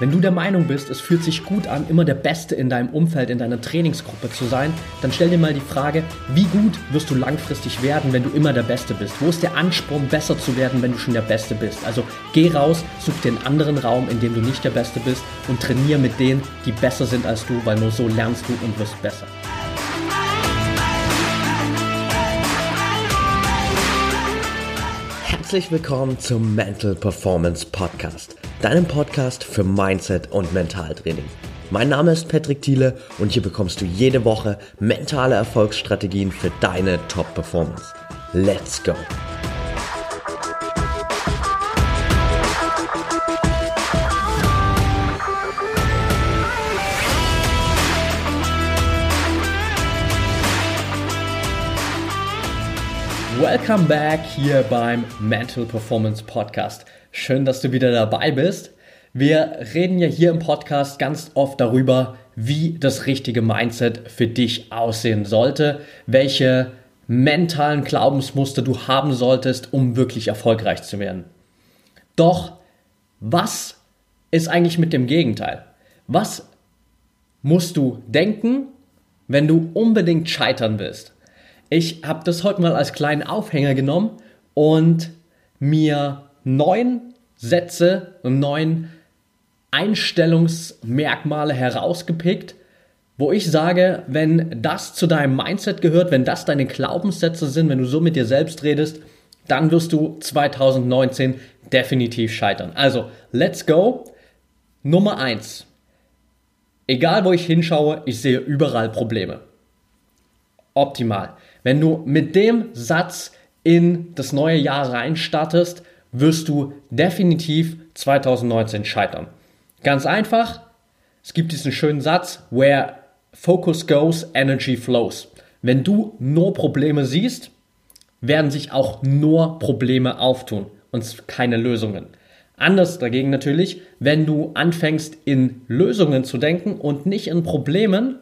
Wenn du der Meinung bist, es fühlt sich gut an, immer der Beste in deinem Umfeld, in deiner Trainingsgruppe zu sein, dann stell dir mal die Frage, wie gut wirst du langfristig werden, wenn du immer der Beste bist? Wo ist der Ansporn, besser zu werden, wenn du schon der Beste bist? Also geh raus, such einen anderen Raum, in dem du nicht der Beste bist und trainier mit denen, die besser sind als du, weil nur so lernst du und wirst besser. Herzlich willkommen zum Mental Performance Podcast, deinem Podcast für Mindset und Mentaltraining. Mein Name ist Patrick Thiele und hier bekommst du jede Woche mentale Erfolgsstrategien für deine Top-Performance. Let's go! Welcome back hier beim Mental Performance Podcast. Schön, dass du wieder dabei bist. Wir reden ja hier im Podcast ganz oft darüber, wie das richtige Mindset für dich aussehen sollte, welche mentalen Glaubensmuster du haben solltest, um wirklich erfolgreich zu werden. Doch was ist eigentlich mit dem Gegenteil? Was musst du denken, wenn du unbedingt scheitern willst? Ich habe das heute mal als kleinen Aufhänger genommen und mir neun Sätze und neun Einstellungsmerkmale herausgepickt, wo ich sage, wenn das zu deinem Mindset gehört, wenn das deine Glaubenssätze sind, wenn du so mit dir selbst redest, dann wirst du 2019 definitiv scheitern. Also, let's go. Nummer eins: Egal wo ich hinschaue, ich sehe überall Probleme. Optimal. Wenn du mit dem Satz in das neue Jahr reinstartest, wirst du definitiv 2019 scheitern. Ganz einfach, es gibt diesen schönen Satz, where focus goes, energy flows. Wenn du nur Probleme siehst, werden sich auch nur Probleme auftun und keine Lösungen. Anders dagegen natürlich, wenn du anfängst in Lösungen zu denken und nicht in Problemen,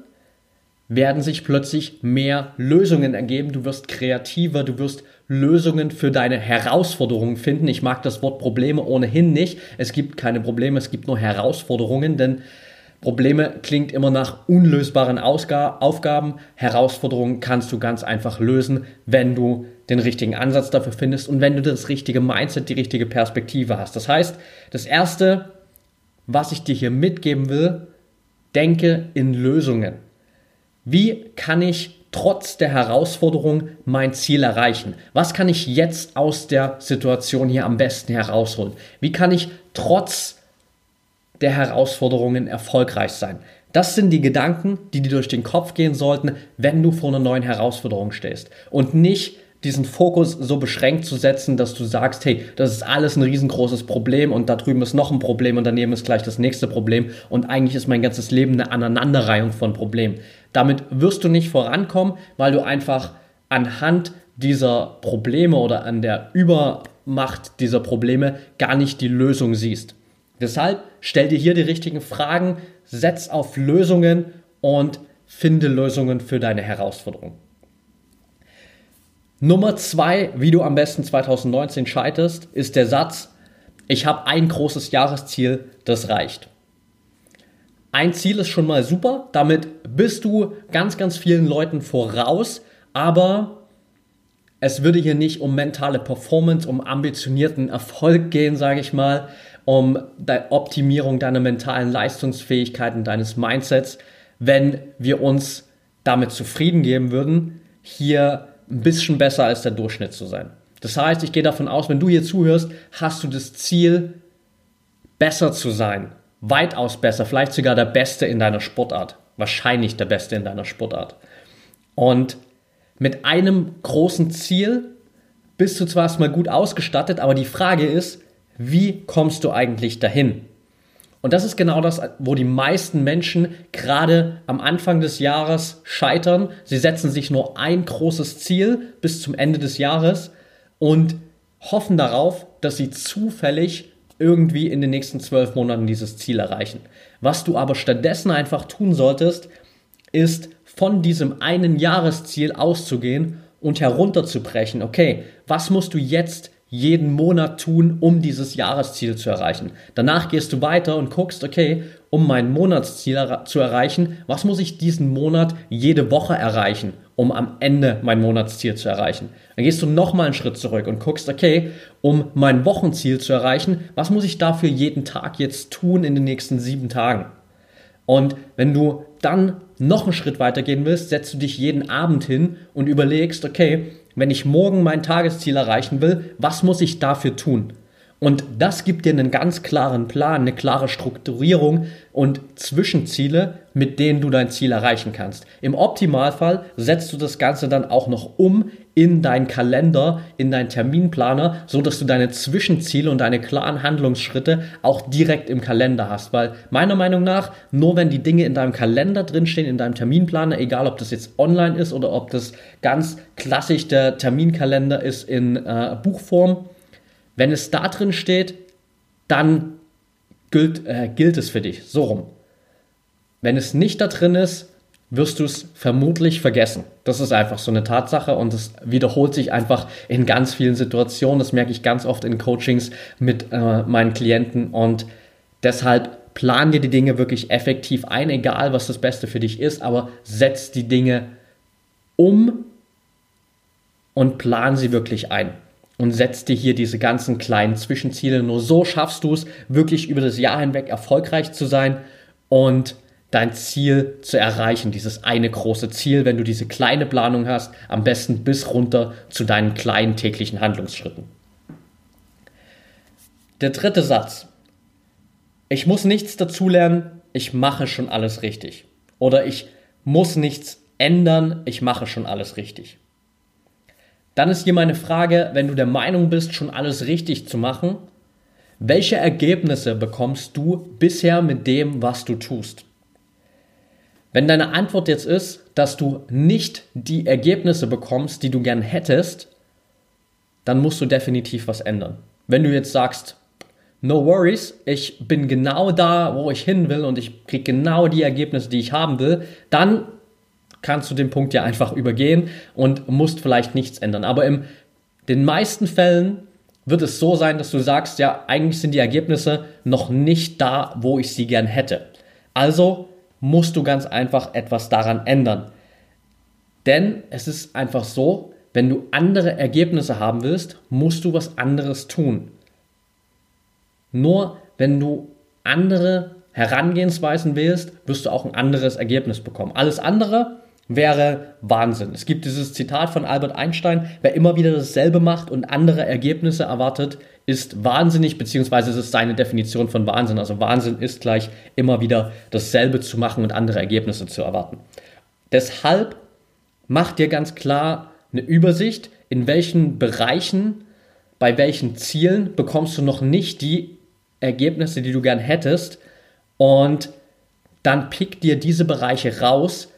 werden sich plötzlich mehr Lösungen ergeben. Du wirst kreativer, du wirst Lösungen für deine Herausforderungen finden. Ich mag das Wort Probleme ohnehin nicht. Es gibt keine Probleme, es gibt nur Herausforderungen, denn Probleme klingt immer nach unlösbaren Ausga Aufgaben. Herausforderungen kannst du ganz einfach lösen, wenn du den richtigen Ansatz dafür findest und wenn du das richtige Mindset, die richtige Perspektive hast. Das heißt, das Erste, was ich dir hier mitgeben will, denke in Lösungen. Wie kann ich trotz der Herausforderung mein Ziel erreichen? Was kann ich jetzt aus der Situation hier am besten herausholen? Wie kann ich trotz der Herausforderungen erfolgreich sein? Das sind die Gedanken, die dir durch den Kopf gehen sollten, wenn du vor einer neuen Herausforderung stehst. Und nicht diesen Fokus so beschränkt zu setzen, dass du sagst, hey, das ist alles ein riesengroßes Problem und da drüben ist noch ein Problem und daneben ist gleich das nächste Problem und eigentlich ist mein ganzes Leben eine Aneinanderreihung von Problemen. Damit wirst du nicht vorankommen, weil du einfach anhand dieser Probleme oder an der Übermacht dieser Probleme gar nicht die Lösung siehst. Deshalb stell dir hier die richtigen Fragen, setz auf Lösungen und finde Lösungen für deine Herausforderungen. Nummer zwei, wie du am besten 2019 scheiterst, ist der Satz, ich habe ein großes Jahresziel, das reicht. Ein Ziel ist schon mal super, damit bist du ganz, ganz vielen Leuten voraus, aber es würde hier nicht um mentale Performance, um ambitionierten Erfolg gehen, sage ich mal, um die Optimierung deiner mentalen Leistungsfähigkeiten, deines Mindsets, wenn wir uns damit zufrieden geben würden, hier ein bisschen besser als der Durchschnitt zu sein. Das heißt, ich gehe davon aus, wenn du hier zuhörst, hast du das Ziel, besser zu sein. Weitaus besser, vielleicht sogar der Beste in deiner Sportart. Wahrscheinlich der Beste in deiner Sportart. Und mit einem großen Ziel bist du zwar erstmal gut ausgestattet, aber die Frage ist, wie kommst du eigentlich dahin? Und das ist genau das, wo die meisten Menschen gerade am Anfang des Jahres scheitern. Sie setzen sich nur ein großes Ziel bis zum Ende des Jahres und hoffen darauf, dass sie zufällig irgendwie in den nächsten zwölf Monaten dieses Ziel erreichen. Was du aber stattdessen einfach tun solltest, ist von diesem einen Jahresziel auszugehen und herunterzubrechen. Okay, was musst du jetzt jeden Monat tun, um dieses Jahresziel zu erreichen. Danach gehst du weiter und guckst, okay, um mein Monatsziel zu erreichen, was muss ich diesen Monat jede Woche erreichen, um am Ende mein Monatsziel zu erreichen. Dann gehst du nochmal einen Schritt zurück und guckst, okay, um mein Wochenziel zu erreichen, was muss ich dafür jeden Tag jetzt tun in den nächsten sieben Tagen? Und wenn du dann noch einen Schritt weiter gehen willst, setzt du dich jeden Abend hin und überlegst, okay, wenn ich morgen mein Tagesziel erreichen will, was muss ich dafür tun? Und das gibt dir einen ganz klaren Plan, eine klare Strukturierung und Zwischenziele, mit denen du dein Ziel erreichen kannst. Im Optimalfall setzt du das Ganze dann auch noch um in deinen Kalender, in deinen Terminplaner, so dass du deine Zwischenziele und deine klaren Handlungsschritte auch direkt im Kalender hast. Weil meiner Meinung nach, nur wenn die Dinge in deinem Kalender drinstehen, in deinem Terminplaner, egal ob das jetzt online ist oder ob das ganz klassisch der Terminkalender ist in äh, Buchform, wenn es da drin steht, dann gilt, äh, gilt es für dich. So rum. Wenn es nicht da drin ist, wirst du es vermutlich vergessen. Das ist einfach so eine Tatsache und es wiederholt sich einfach in ganz vielen Situationen. Das merke ich ganz oft in Coachings mit äh, meinen Klienten und deshalb plan dir die Dinge wirklich effektiv ein, egal was das Beste für dich ist, aber setz die Dinge um und plan sie wirklich ein und setz dir hier diese ganzen kleinen Zwischenziele. Nur so schaffst du es, wirklich über das Jahr hinweg erfolgreich zu sein und dein Ziel zu erreichen, dieses eine große Ziel, wenn du diese kleine Planung hast, am besten bis runter zu deinen kleinen täglichen Handlungsschritten. Der dritte Satz. Ich muss nichts dazulernen, ich mache schon alles richtig. Oder ich muss nichts ändern, ich mache schon alles richtig. Dann ist hier meine Frage, wenn du der Meinung bist, schon alles richtig zu machen, welche Ergebnisse bekommst du bisher mit dem, was du tust? Wenn deine Antwort jetzt ist, dass du nicht die Ergebnisse bekommst, die du gern hättest, dann musst du definitiv was ändern. Wenn du jetzt sagst, no worries, ich bin genau da, wo ich hin will und ich kriege genau die Ergebnisse, die ich haben will, dann kannst du den Punkt ja einfach übergehen und musst vielleicht nichts ändern. Aber in den meisten Fällen wird es so sein, dass du sagst, ja, eigentlich sind die Ergebnisse noch nicht da, wo ich sie gern hätte. Also musst du ganz einfach etwas daran ändern. Denn es ist einfach so, wenn du andere Ergebnisse haben willst, musst du was anderes tun. Nur wenn du andere Herangehensweisen wählst, wirst du auch ein anderes Ergebnis bekommen. Alles andere wäre Wahnsinn. Es gibt dieses Zitat von Albert Einstein, wer immer wieder dasselbe macht und andere Ergebnisse erwartet, ist wahnsinnig, beziehungsweise es ist seine Definition von Wahnsinn. Also Wahnsinn ist gleich immer wieder dasselbe zu machen und andere Ergebnisse zu erwarten. Deshalb mach dir ganz klar eine Übersicht, in welchen Bereichen, bei welchen Zielen bekommst du noch nicht die Ergebnisse, die du gern hättest und dann pick dir diese Bereiche raus,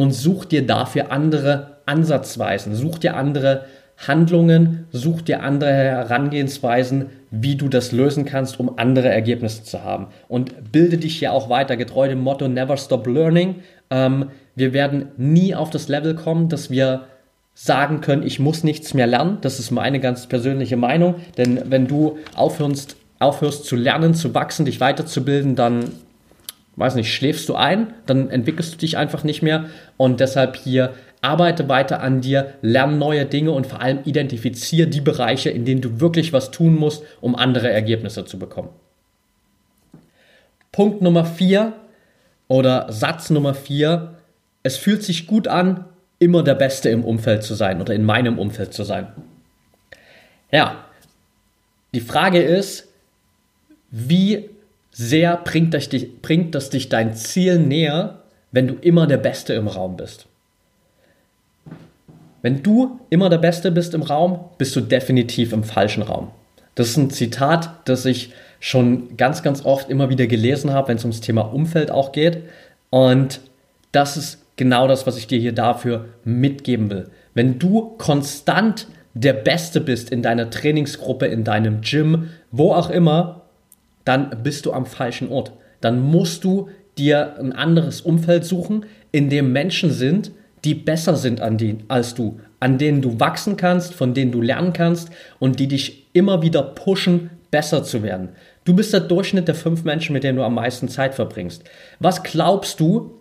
und such dir dafür andere Ansatzweisen, such dir andere Handlungen, such dir andere Herangehensweisen, wie du das lösen kannst, um andere Ergebnisse zu haben. Und bilde dich hier auch weiter, getreu dem Motto Never Stop Learning. Ähm, wir werden nie auf das Level kommen, dass wir sagen können, ich muss nichts mehr lernen. Das ist meine ganz persönliche Meinung. Denn wenn du aufhörst, aufhörst zu lernen, zu wachsen, dich weiterzubilden, dann weiß nicht, schläfst du ein, dann entwickelst du dich einfach nicht mehr und deshalb hier arbeite weiter an dir, lerne neue Dinge und vor allem identifiziere die Bereiche, in denen du wirklich was tun musst, um andere Ergebnisse zu bekommen. Punkt Nummer vier oder Satz Nummer vier: Es fühlt sich gut an, immer der Beste im Umfeld zu sein oder in meinem Umfeld zu sein. Ja, die Frage ist, wie sehr bringt das, dich, bringt das dich dein Ziel näher, wenn du immer der Beste im Raum bist. Wenn du immer der Beste bist im Raum, bist du definitiv im falschen Raum. Das ist ein Zitat, das ich schon ganz, ganz oft immer wieder gelesen habe, wenn es ums Thema Umfeld auch geht. Und das ist genau das, was ich dir hier dafür mitgeben will. Wenn du konstant der Beste bist in deiner Trainingsgruppe, in deinem Gym, wo auch immer, dann bist du am falschen Ort. Dann musst du dir ein anderes Umfeld suchen, in dem Menschen sind, die besser sind an die, als du, an denen du wachsen kannst, von denen du lernen kannst und die dich immer wieder pushen, besser zu werden. Du bist der Durchschnitt der fünf Menschen, mit denen du am meisten Zeit verbringst. Was glaubst du,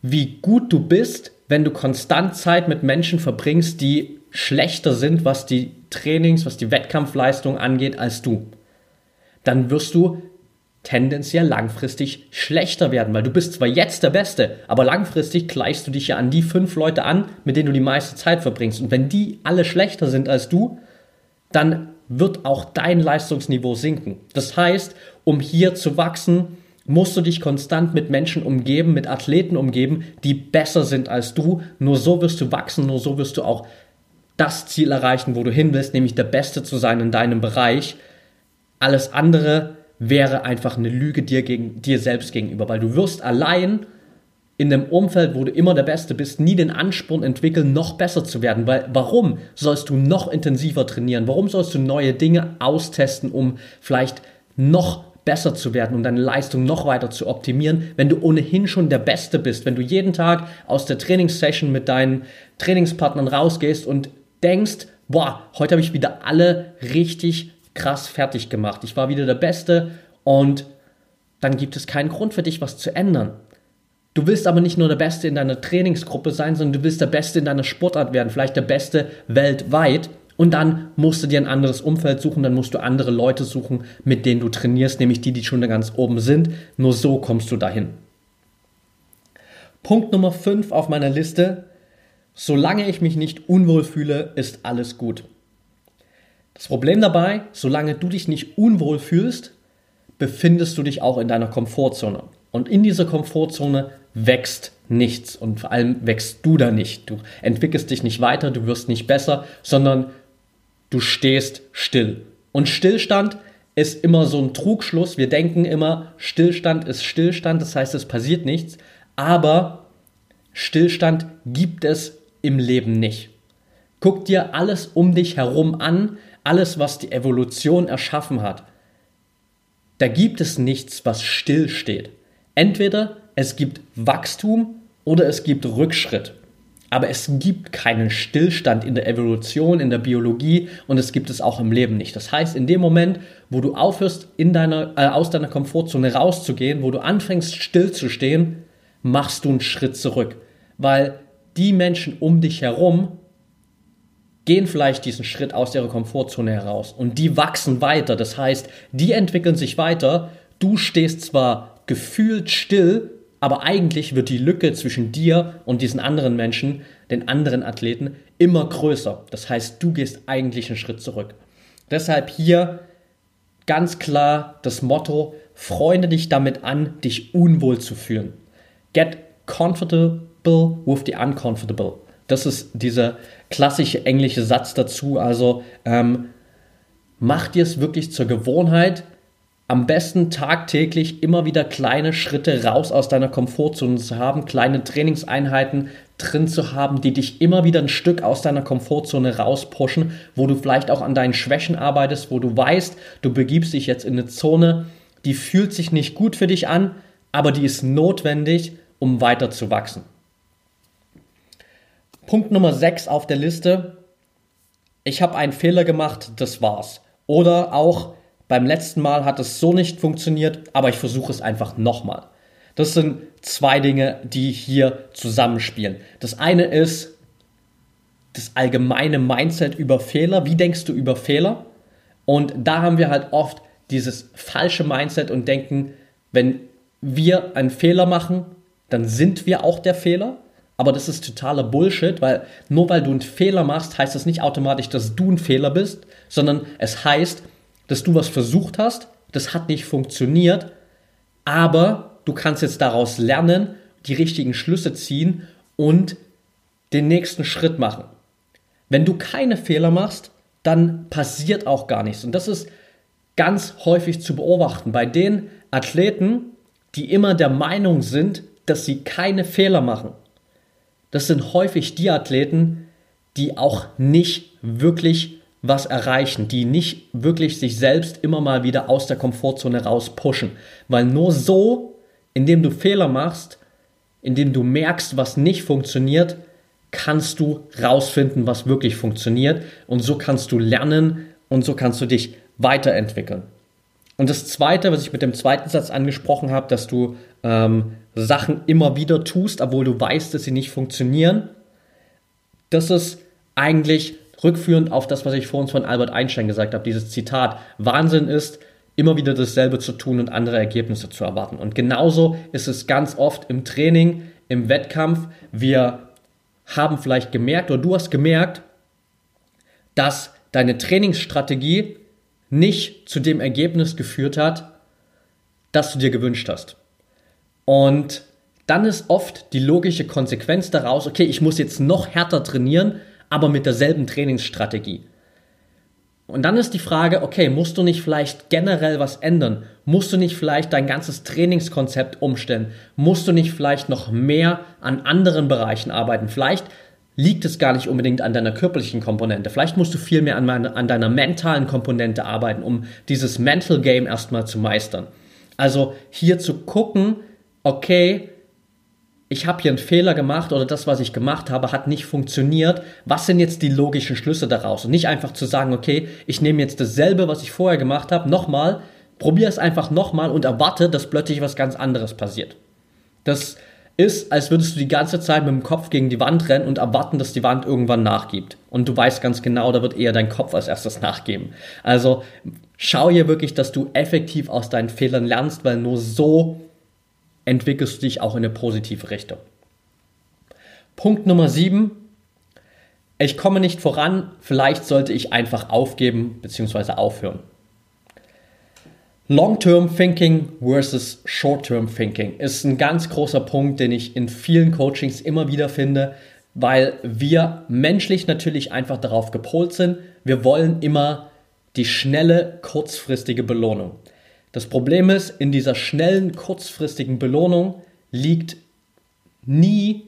wie gut du bist, wenn du konstant Zeit mit Menschen verbringst, die schlechter sind, was die Trainings, was die Wettkampfleistung angeht, als du? Dann wirst du tendenziell langfristig schlechter werden, weil du bist zwar jetzt der Beste, aber langfristig gleichst du dich ja an die fünf Leute an, mit denen du die meiste Zeit verbringst. Und wenn die alle schlechter sind als du, dann wird auch dein Leistungsniveau sinken. Das heißt, um hier zu wachsen, musst du dich konstant mit Menschen umgeben, mit Athleten umgeben, die besser sind als du. Nur so wirst du wachsen, nur so wirst du auch das Ziel erreichen, wo du hin willst, nämlich der Beste zu sein in deinem Bereich. Alles andere wäre einfach eine Lüge dir, gegen, dir selbst gegenüber, weil du wirst allein in dem Umfeld, wo du immer der Beste bist, nie den Ansporn entwickeln, noch besser zu werden. Weil warum sollst du noch intensiver trainieren? Warum sollst du neue Dinge austesten, um vielleicht noch besser zu werden und deine Leistung noch weiter zu optimieren, wenn du ohnehin schon der Beste bist, wenn du jeden Tag aus der Trainingssession mit deinen Trainingspartnern rausgehst und denkst, boah, heute habe ich wieder alle richtig krass fertig gemacht. Ich war wieder der Beste und dann gibt es keinen Grund für dich, was zu ändern. Du willst aber nicht nur der Beste in deiner Trainingsgruppe sein, sondern du willst der Beste in deiner Sportart werden, vielleicht der Beste weltweit. Und dann musst du dir ein anderes Umfeld suchen, dann musst du andere Leute suchen, mit denen du trainierst, nämlich die, die schon da ganz oben sind. Nur so kommst du dahin. Punkt Nummer 5 auf meiner Liste. Solange ich mich nicht unwohl fühle, ist alles gut. Das Problem dabei, solange du dich nicht unwohl fühlst, befindest du dich auch in deiner Komfortzone. Und in dieser Komfortzone wächst nichts und vor allem wächst du da nicht. Du entwickelst dich nicht weiter, du wirst nicht besser, sondern du stehst still. Und Stillstand ist immer so ein Trugschluss. Wir denken immer, Stillstand ist Stillstand, das heißt, es passiert nichts. Aber Stillstand gibt es im Leben nicht. Guck dir alles um dich herum an, alles, was die Evolution erschaffen hat. Da gibt es nichts, was still steht. Entweder es gibt Wachstum oder es gibt Rückschritt. Aber es gibt keinen Stillstand in der Evolution, in der Biologie und es gibt es auch im Leben nicht. Das heißt, in dem Moment, wo du aufhörst, in deiner, äh, aus deiner Komfortzone rauszugehen, wo du anfängst stillzustehen, machst du einen Schritt zurück. Weil die Menschen um dich herum gehen vielleicht diesen Schritt aus ihrer Komfortzone heraus und die wachsen weiter. Das heißt, die entwickeln sich weiter. Du stehst zwar gefühlt still, aber eigentlich wird die Lücke zwischen dir und diesen anderen Menschen, den anderen Athleten, immer größer. Das heißt, du gehst eigentlich einen Schritt zurück. Deshalb hier ganz klar das Motto, freunde dich damit an, dich unwohl zu fühlen. Get comfortable with the uncomfortable. Das ist dieser klassische englische Satz dazu. Also ähm, mach dir es wirklich zur Gewohnheit, am besten tagtäglich immer wieder kleine Schritte raus aus deiner Komfortzone zu haben, kleine Trainingseinheiten drin zu haben, die dich immer wieder ein Stück aus deiner Komfortzone rauspushen, wo du vielleicht auch an deinen Schwächen arbeitest, wo du weißt, du begibst dich jetzt in eine Zone, die fühlt sich nicht gut für dich an, aber die ist notwendig, um weiter zu wachsen. Punkt Nummer 6 auf der Liste. Ich habe einen Fehler gemacht, das war's. Oder auch beim letzten Mal hat es so nicht funktioniert, aber ich versuche es einfach nochmal. Das sind zwei Dinge, die hier zusammenspielen. Das eine ist das allgemeine Mindset über Fehler. Wie denkst du über Fehler? Und da haben wir halt oft dieses falsche Mindset und denken, wenn wir einen Fehler machen, dann sind wir auch der Fehler. Aber das ist totaler Bullshit, weil nur weil du einen Fehler machst, heißt das nicht automatisch, dass du ein Fehler bist, sondern es heißt, dass du was versucht hast, das hat nicht funktioniert, aber du kannst jetzt daraus lernen, die richtigen Schlüsse ziehen und den nächsten Schritt machen. Wenn du keine Fehler machst, dann passiert auch gar nichts. Und das ist ganz häufig zu beobachten bei den Athleten, die immer der Meinung sind, dass sie keine Fehler machen. Das sind häufig die Athleten, die auch nicht wirklich was erreichen, die nicht wirklich sich selbst immer mal wieder aus der Komfortzone raus pushen. Weil nur so, indem du Fehler machst, indem du merkst, was nicht funktioniert, kannst du rausfinden, was wirklich funktioniert. Und so kannst du lernen und so kannst du dich weiterentwickeln. Und das Zweite, was ich mit dem zweiten Satz angesprochen habe, dass du ähm, Sachen immer wieder tust, obwohl du weißt, dass sie nicht funktionieren, das ist eigentlich rückführend auf das, was ich vor uns von Albert Einstein gesagt habe, dieses Zitat, Wahnsinn ist, immer wieder dasselbe zu tun und andere Ergebnisse zu erwarten. Und genauso ist es ganz oft im Training, im Wettkampf. Wir haben vielleicht gemerkt oder du hast gemerkt, dass deine Trainingsstrategie nicht zu dem Ergebnis geführt hat, das du dir gewünscht hast. Und dann ist oft die logische Konsequenz daraus, okay, ich muss jetzt noch härter trainieren, aber mit derselben Trainingsstrategie. Und dann ist die Frage, okay, musst du nicht vielleicht generell was ändern? Musst du nicht vielleicht dein ganzes Trainingskonzept umstellen? Musst du nicht vielleicht noch mehr an anderen Bereichen arbeiten? Vielleicht liegt es gar nicht unbedingt an deiner körperlichen Komponente. Vielleicht musst du viel mehr an, meine, an deiner mentalen Komponente arbeiten, um dieses Mental Game erstmal zu meistern. Also hier zu gucken, okay, ich habe hier einen Fehler gemacht oder das, was ich gemacht habe, hat nicht funktioniert. Was sind jetzt die logischen Schlüsse daraus? Und nicht einfach zu sagen, okay, ich nehme jetzt dasselbe, was ich vorher gemacht habe, nochmal, probiere es einfach nochmal und erwarte, dass plötzlich was ganz anderes passiert. Das ist, als würdest du die ganze Zeit mit dem Kopf gegen die Wand rennen und erwarten, dass die Wand irgendwann nachgibt. Und du weißt ganz genau, da wird eher dein Kopf als erstes nachgeben. Also schau hier wirklich, dass du effektiv aus deinen Fehlern lernst, weil nur so entwickelst du dich auch in eine positive Richtung. Punkt Nummer 7. Ich komme nicht voran, vielleicht sollte ich einfach aufgeben bzw. aufhören. Long-Term Thinking versus Short-Term Thinking ist ein ganz großer Punkt, den ich in vielen Coachings immer wieder finde, weil wir menschlich natürlich einfach darauf gepolt sind. Wir wollen immer die schnelle, kurzfristige Belohnung. Das Problem ist, in dieser schnellen, kurzfristigen Belohnung liegt nie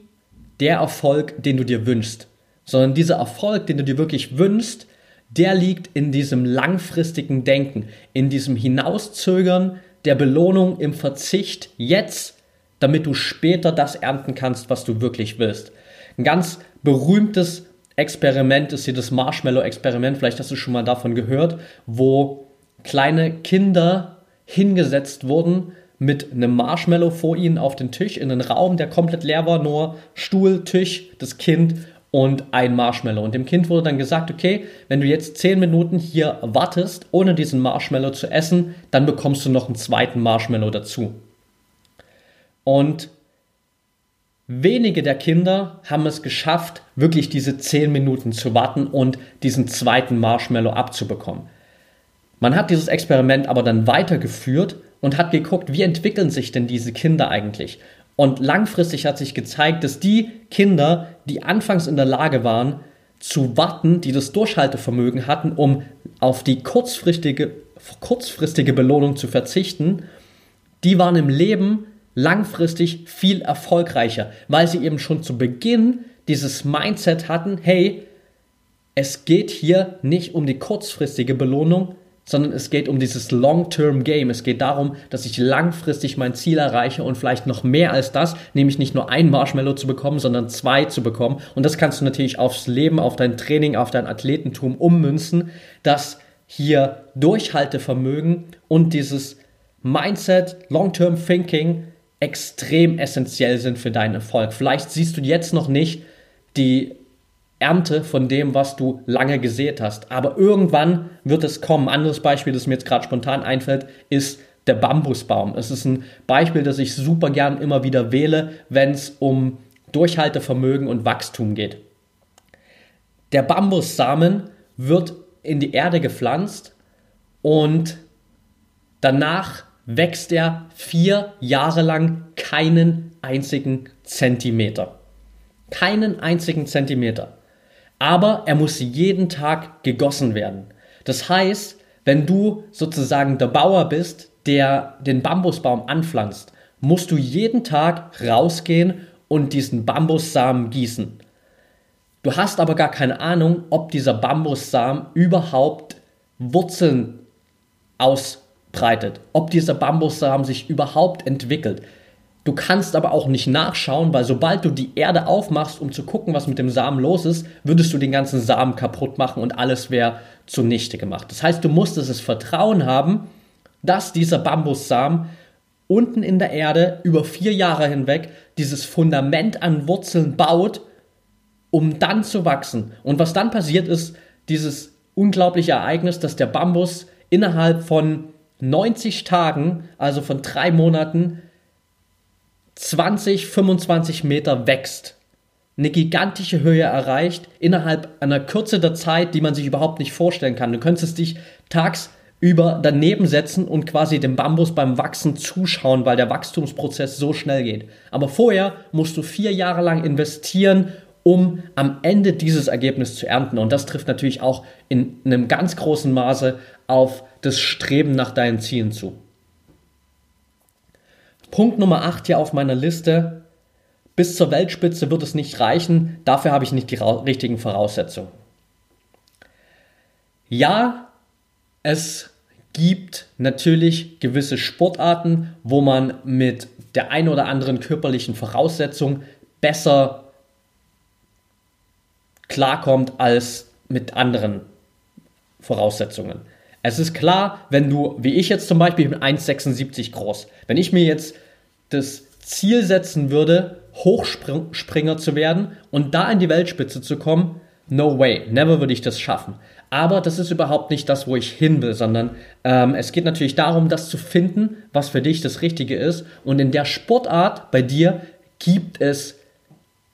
der Erfolg, den du dir wünschst, sondern dieser Erfolg, den du dir wirklich wünschst, der liegt in diesem langfristigen Denken, in diesem Hinauszögern der Belohnung im Verzicht jetzt, damit du später das ernten kannst, was du wirklich willst. Ein ganz berühmtes Experiment ist hier das Marshmallow-Experiment, vielleicht hast du schon mal davon gehört, wo kleine Kinder hingesetzt wurden mit einem Marshmallow vor ihnen auf den Tisch in einen Raum, der komplett leer war, nur Stuhl, Tisch, das Kind und ein Marshmallow. Und dem Kind wurde dann gesagt, okay, wenn du jetzt 10 Minuten hier wartest, ohne diesen Marshmallow zu essen, dann bekommst du noch einen zweiten Marshmallow dazu. Und wenige der Kinder haben es geschafft, wirklich diese 10 Minuten zu warten und diesen zweiten Marshmallow abzubekommen. Man hat dieses Experiment aber dann weitergeführt und hat geguckt, wie entwickeln sich denn diese Kinder eigentlich. Und langfristig hat sich gezeigt, dass die Kinder, die anfangs in der Lage waren, zu warten, die das Durchhaltevermögen hatten, um auf die kurzfristige, kurzfristige Belohnung zu verzichten, die waren im Leben langfristig viel erfolgreicher, weil sie eben schon zu Beginn dieses Mindset hatten, hey, es geht hier nicht um die kurzfristige Belohnung, sondern es geht um dieses Long-Term-Game. Es geht darum, dass ich langfristig mein Ziel erreiche und vielleicht noch mehr als das, nämlich nicht nur ein Marshmallow zu bekommen, sondern zwei zu bekommen. Und das kannst du natürlich aufs Leben, auf dein Training, auf dein Athletentum ummünzen, dass hier Durchhaltevermögen und dieses Mindset, Long-Term Thinking extrem essentiell sind für deinen Erfolg. Vielleicht siehst du jetzt noch nicht die Ernte von dem, was du lange gesät hast. Aber irgendwann wird es kommen. Anderes Beispiel, das mir jetzt gerade spontan einfällt, ist der Bambusbaum. Es ist ein Beispiel, das ich super gern immer wieder wähle, wenn es um Durchhaltevermögen und Wachstum geht. Der Bambussamen wird in die Erde gepflanzt und danach wächst er vier Jahre lang keinen einzigen Zentimeter. Keinen einzigen Zentimeter aber er muss jeden Tag gegossen werden. Das heißt, wenn du sozusagen der Bauer bist, der den Bambusbaum anpflanzt, musst du jeden Tag rausgehen und diesen Bambussamen gießen. Du hast aber gar keine Ahnung, ob dieser Bambussamen überhaupt Wurzeln ausbreitet, ob dieser Bambussamen sich überhaupt entwickelt. Du kannst aber auch nicht nachschauen, weil sobald du die Erde aufmachst, um zu gucken, was mit dem Samen los ist, würdest du den ganzen Samen kaputt machen und alles wäre zunichte gemacht. Das heißt, du musstest das Vertrauen haben, dass dieser Bambussamen unten in der Erde über vier Jahre hinweg dieses Fundament an Wurzeln baut, um dann zu wachsen. Und was dann passiert ist, dieses unglaubliche Ereignis, dass der Bambus innerhalb von 90 Tagen, also von drei Monaten, 20, 25 Meter wächst. Eine gigantische Höhe erreicht innerhalb einer Kürze der Zeit, die man sich überhaupt nicht vorstellen kann. Du könntest dich tagsüber daneben setzen und quasi dem Bambus beim Wachsen zuschauen, weil der Wachstumsprozess so schnell geht. Aber vorher musst du vier Jahre lang investieren, um am Ende dieses Ergebnis zu ernten. Und das trifft natürlich auch in einem ganz großen Maße auf das Streben nach deinen Zielen zu. Punkt Nummer 8 hier auf meiner Liste. Bis zur Weltspitze wird es nicht reichen, dafür habe ich nicht die richtigen Voraussetzungen. Ja, es gibt natürlich gewisse Sportarten, wo man mit der ein oder anderen körperlichen Voraussetzung besser klarkommt als mit anderen Voraussetzungen. Es ist klar, wenn du, wie ich jetzt zum Beispiel, mit 1,76 groß, wenn ich mir jetzt das Ziel setzen würde, Hochspringer zu werden und da in die Weltspitze zu kommen, no way, never würde ich das schaffen. Aber das ist überhaupt nicht das, wo ich hin will, sondern ähm, es geht natürlich darum, das zu finden, was für dich das Richtige ist. Und in der Sportart bei dir gibt es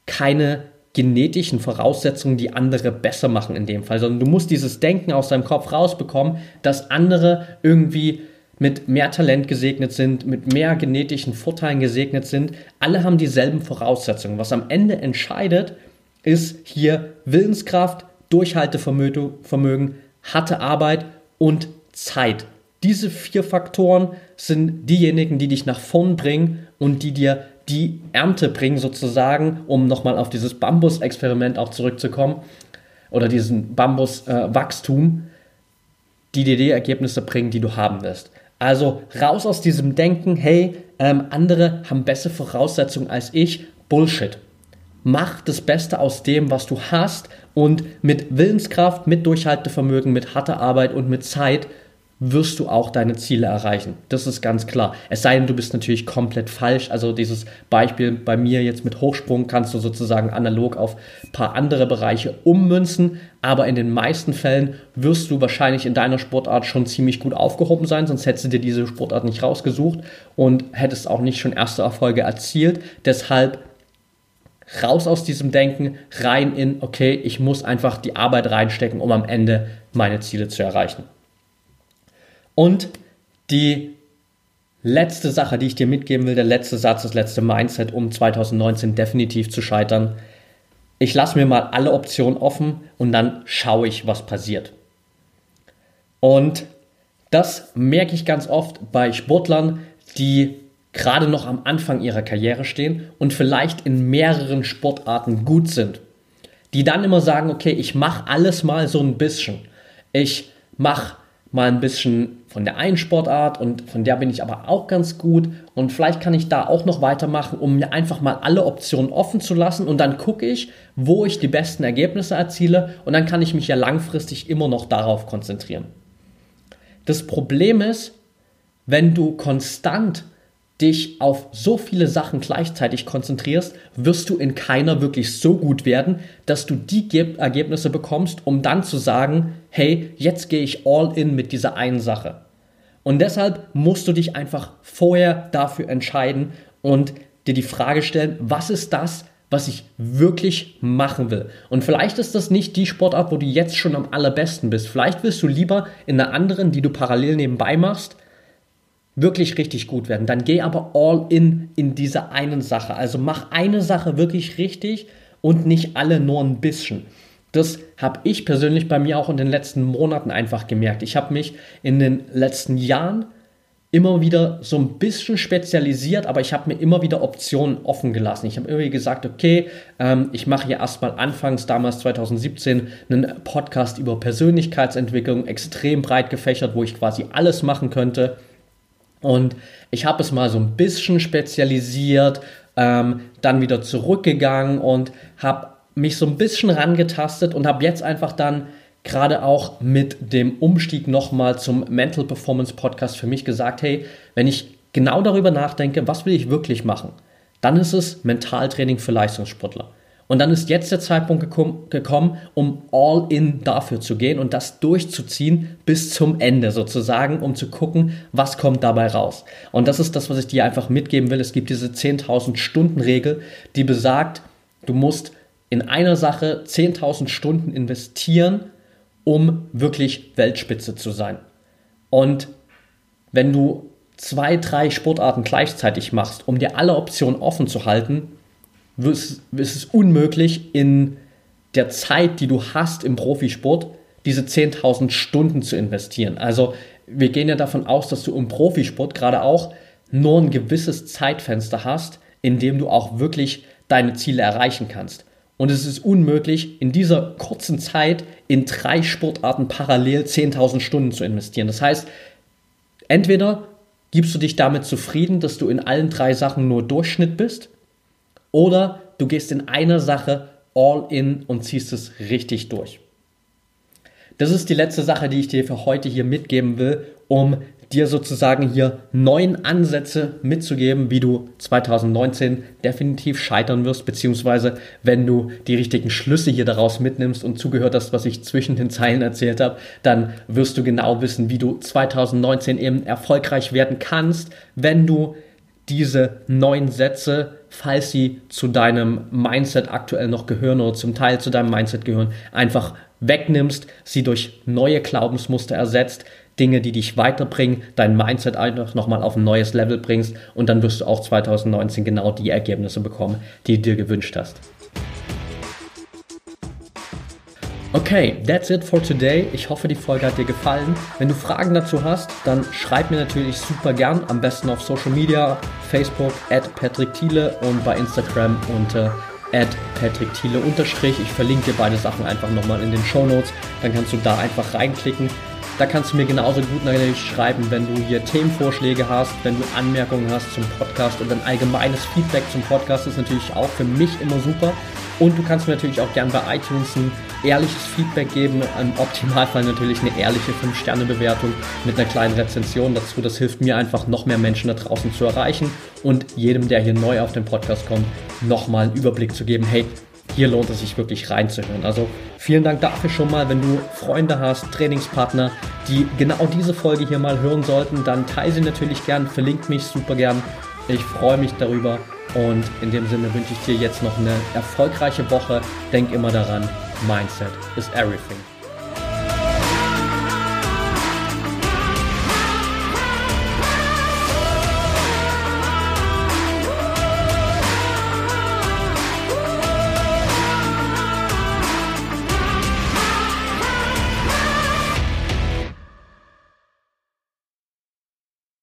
keine genetischen Voraussetzungen, die andere besser machen in dem Fall, sondern du musst dieses Denken aus deinem Kopf rausbekommen, dass andere irgendwie mit mehr Talent gesegnet sind, mit mehr genetischen Vorteilen gesegnet sind. Alle haben dieselben Voraussetzungen. Was am Ende entscheidet, ist hier Willenskraft, Durchhaltevermögen, harte Arbeit und Zeit. Diese vier Faktoren sind diejenigen, die dich nach vorn bringen und die dir die Ernte bringen sozusagen, um nochmal auf dieses Bambus-Experiment auch zurückzukommen oder diesen Bambus-Wachstum, die dir die Ergebnisse bringen, die du haben wirst. Also raus aus diesem Denken, hey, ähm, andere haben bessere Voraussetzungen als ich. Bullshit. Mach das Beste aus dem, was du hast und mit Willenskraft, mit Durchhaltevermögen, mit harter Arbeit und mit Zeit wirst du auch deine Ziele erreichen. Das ist ganz klar. Es sei denn, du bist natürlich komplett falsch. Also dieses Beispiel bei mir jetzt mit Hochsprung kannst du sozusagen analog auf ein paar andere Bereiche ummünzen. Aber in den meisten Fällen wirst du wahrscheinlich in deiner Sportart schon ziemlich gut aufgehoben sein, sonst hättest du dir diese Sportart nicht rausgesucht und hättest auch nicht schon erste Erfolge erzielt. Deshalb raus aus diesem Denken, rein in, okay, ich muss einfach die Arbeit reinstecken, um am Ende meine Ziele zu erreichen. Und die letzte Sache, die ich dir mitgeben will, der letzte Satz, das letzte Mindset, um 2019 definitiv zu scheitern. Ich lasse mir mal alle Optionen offen und dann schaue ich, was passiert. Und das merke ich ganz oft bei Sportlern, die gerade noch am Anfang ihrer Karriere stehen und vielleicht in mehreren Sportarten gut sind. Die dann immer sagen, okay, ich mache alles mal so ein bisschen. Ich mache mal ein bisschen von der einen Sportart und von der bin ich aber auch ganz gut und vielleicht kann ich da auch noch weitermachen, um mir einfach mal alle Optionen offen zu lassen und dann gucke ich, wo ich die besten Ergebnisse erziele und dann kann ich mich ja langfristig immer noch darauf konzentrieren. Das Problem ist, wenn du konstant dich auf so viele Sachen gleichzeitig konzentrierst, wirst du in keiner wirklich so gut werden, dass du die Ergebnisse bekommst, um dann zu sagen, hey, jetzt gehe ich all in mit dieser einen Sache. Und deshalb musst du dich einfach vorher dafür entscheiden und dir die Frage stellen, was ist das, was ich wirklich machen will. Und vielleicht ist das nicht die Sportart, wo du jetzt schon am allerbesten bist. Vielleicht willst du lieber in einer anderen, die du parallel nebenbei machst, wirklich richtig gut werden. Dann geh aber all in in diese einen Sache. Also mach eine Sache wirklich richtig und nicht alle nur ein bisschen. Das habe ich persönlich bei mir auch in den letzten Monaten einfach gemerkt. Ich habe mich in den letzten Jahren immer wieder so ein bisschen spezialisiert, aber ich habe mir immer wieder Optionen offen gelassen. Ich habe irgendwie gesagt, okay, ähm, ich mache ja erstmal anfangs, damals 2017, einen Podcast über Persönlichkeitsentwicklung, extrem breit gefächert, wo ich quasi alles machen könnte. Und ich habe es mal so ein bisschen spezialisiert, ähm, dann wieder zurückgegangen und habe mich so ein bisschen rangetastet und habe jetzt einfach dann gerade auch mit dem Umstieg nochmal zum Mental Performance Podcast für mich gesagt, hey, wenn ich genau darüber nachdenke, was will ich wirklich machen, dann ist es Mentaltraining für Leistungssportler. Und dann ist jetzt der Zeitpunkt gekommen, um all in dafür zu gehen und das durchzuziehen bis zum Ende sozusagen, um zu gucken, was kommt dabei raus. Und das ist das, was ich dir einfach mitgeben will. Es gibt diese 10.000 Stunden Regel, die besagt, du musst in einer Sache 10.000 Stunden investieren, um wirklich Weltspitze zu sein. Und wenn du zwei, drei Sportarten gleichzeitig machst, um dir alle Optionen offen zu halten, ist es unmöglich, in der Zeit, die du hast im Profisport, diese 10.000 Stunden zu investieren. Also wir gehen ja davon aus, dass du im Profisport gerade auch nur ein gewisses Zeitfenster hast, in dem du auch wirklich deine Ziele erreichen kannst. Und es ist unmöglich, in dieser kurzen Zeit in drei Sportarten parallel 10.000 Stunden zu investieren. Das heißt, entweder gibst du dich damit zufrieden, dass du in allen drei Sachen nur Durchschnitt bist, oder du gehst in einer Sache all in und ziehst es richtig durch. Das ist die letzte Sache, die ich dir für heute hier mitgeben will, um dir sozusagen hier neun Ansätze mitzugeben, wie du 2019 definitiv scheitern wirst, beziehungsweise wenn du die richtigen Schlüsse hier daraus mitnimmst und zugehört hast, was ich zwischen den Zeilen erzählt habe, dann wirst du genau wissen, wie du 2019 eben erfolgreich werden kannst, wenn du diese neun Sätze, falls sie zu deinem Mindset aktuell noch gehören oder zum Teil zu deinem Mindset gehören, einfach wegnimmst, sie durch neue Glaubensmuster ersetzt, Dinge, die dich weiterbringen, dein Mindset einfach nochmal auf ein neues Level bringst und dann wirst du auch 2019 genau die Ergebnisse bekommen, die du dir gewünscht hast. Okay, that's it for today. Ich hoffe, die Folge hat dir gefallen. Wenn du Fragen dazu hast, dann schreib mir natürlich super gern. Am besten auf Social Media, Facebook, at Patrick Thiele und bei Instagram unter at Patrick Thiele. Ich verlinke dir beide Sachen einfach nochmal in den Show Notes. Dann kannst du da einfach reinklicken. Da kannst du mir genauso gut natürlich schreiben, wenn du hier Themenvorschläge hast, wenn du Anmerkungen hast zum Podcast und ein allgemeines Feedback zum Podcast ist natürlich auch für mich immer super. Und du kannst mir natürlich auch gern bei iTunes ein ehrliches Feedback geben. Im Optimalfall natürlich eine ehrliche 5-Sterne-Bewertung mit einer kleinen Rezension dazu. Das hilft mir einfach, noch mehr Menschen da draußen zu erreichen und jedem, der hier neu auf den Podcast kommt, nochmal einen Überblick zu geben. Hey, hier lohnt es sich wirklich reinzuhören. Also vielen Dank dafür schon mal. Wenn du Freunde hast, Trainingspartner, die genau diese Folge hier mal hören sollten, dann teile sie natürlich gern, verlinkt mich super gern. Ich freue mich darüber. Und in dem Sinne wünsche ich dir jetzt noch eine erfolgreiche Woche. Denk immer daran, Mindset is everything.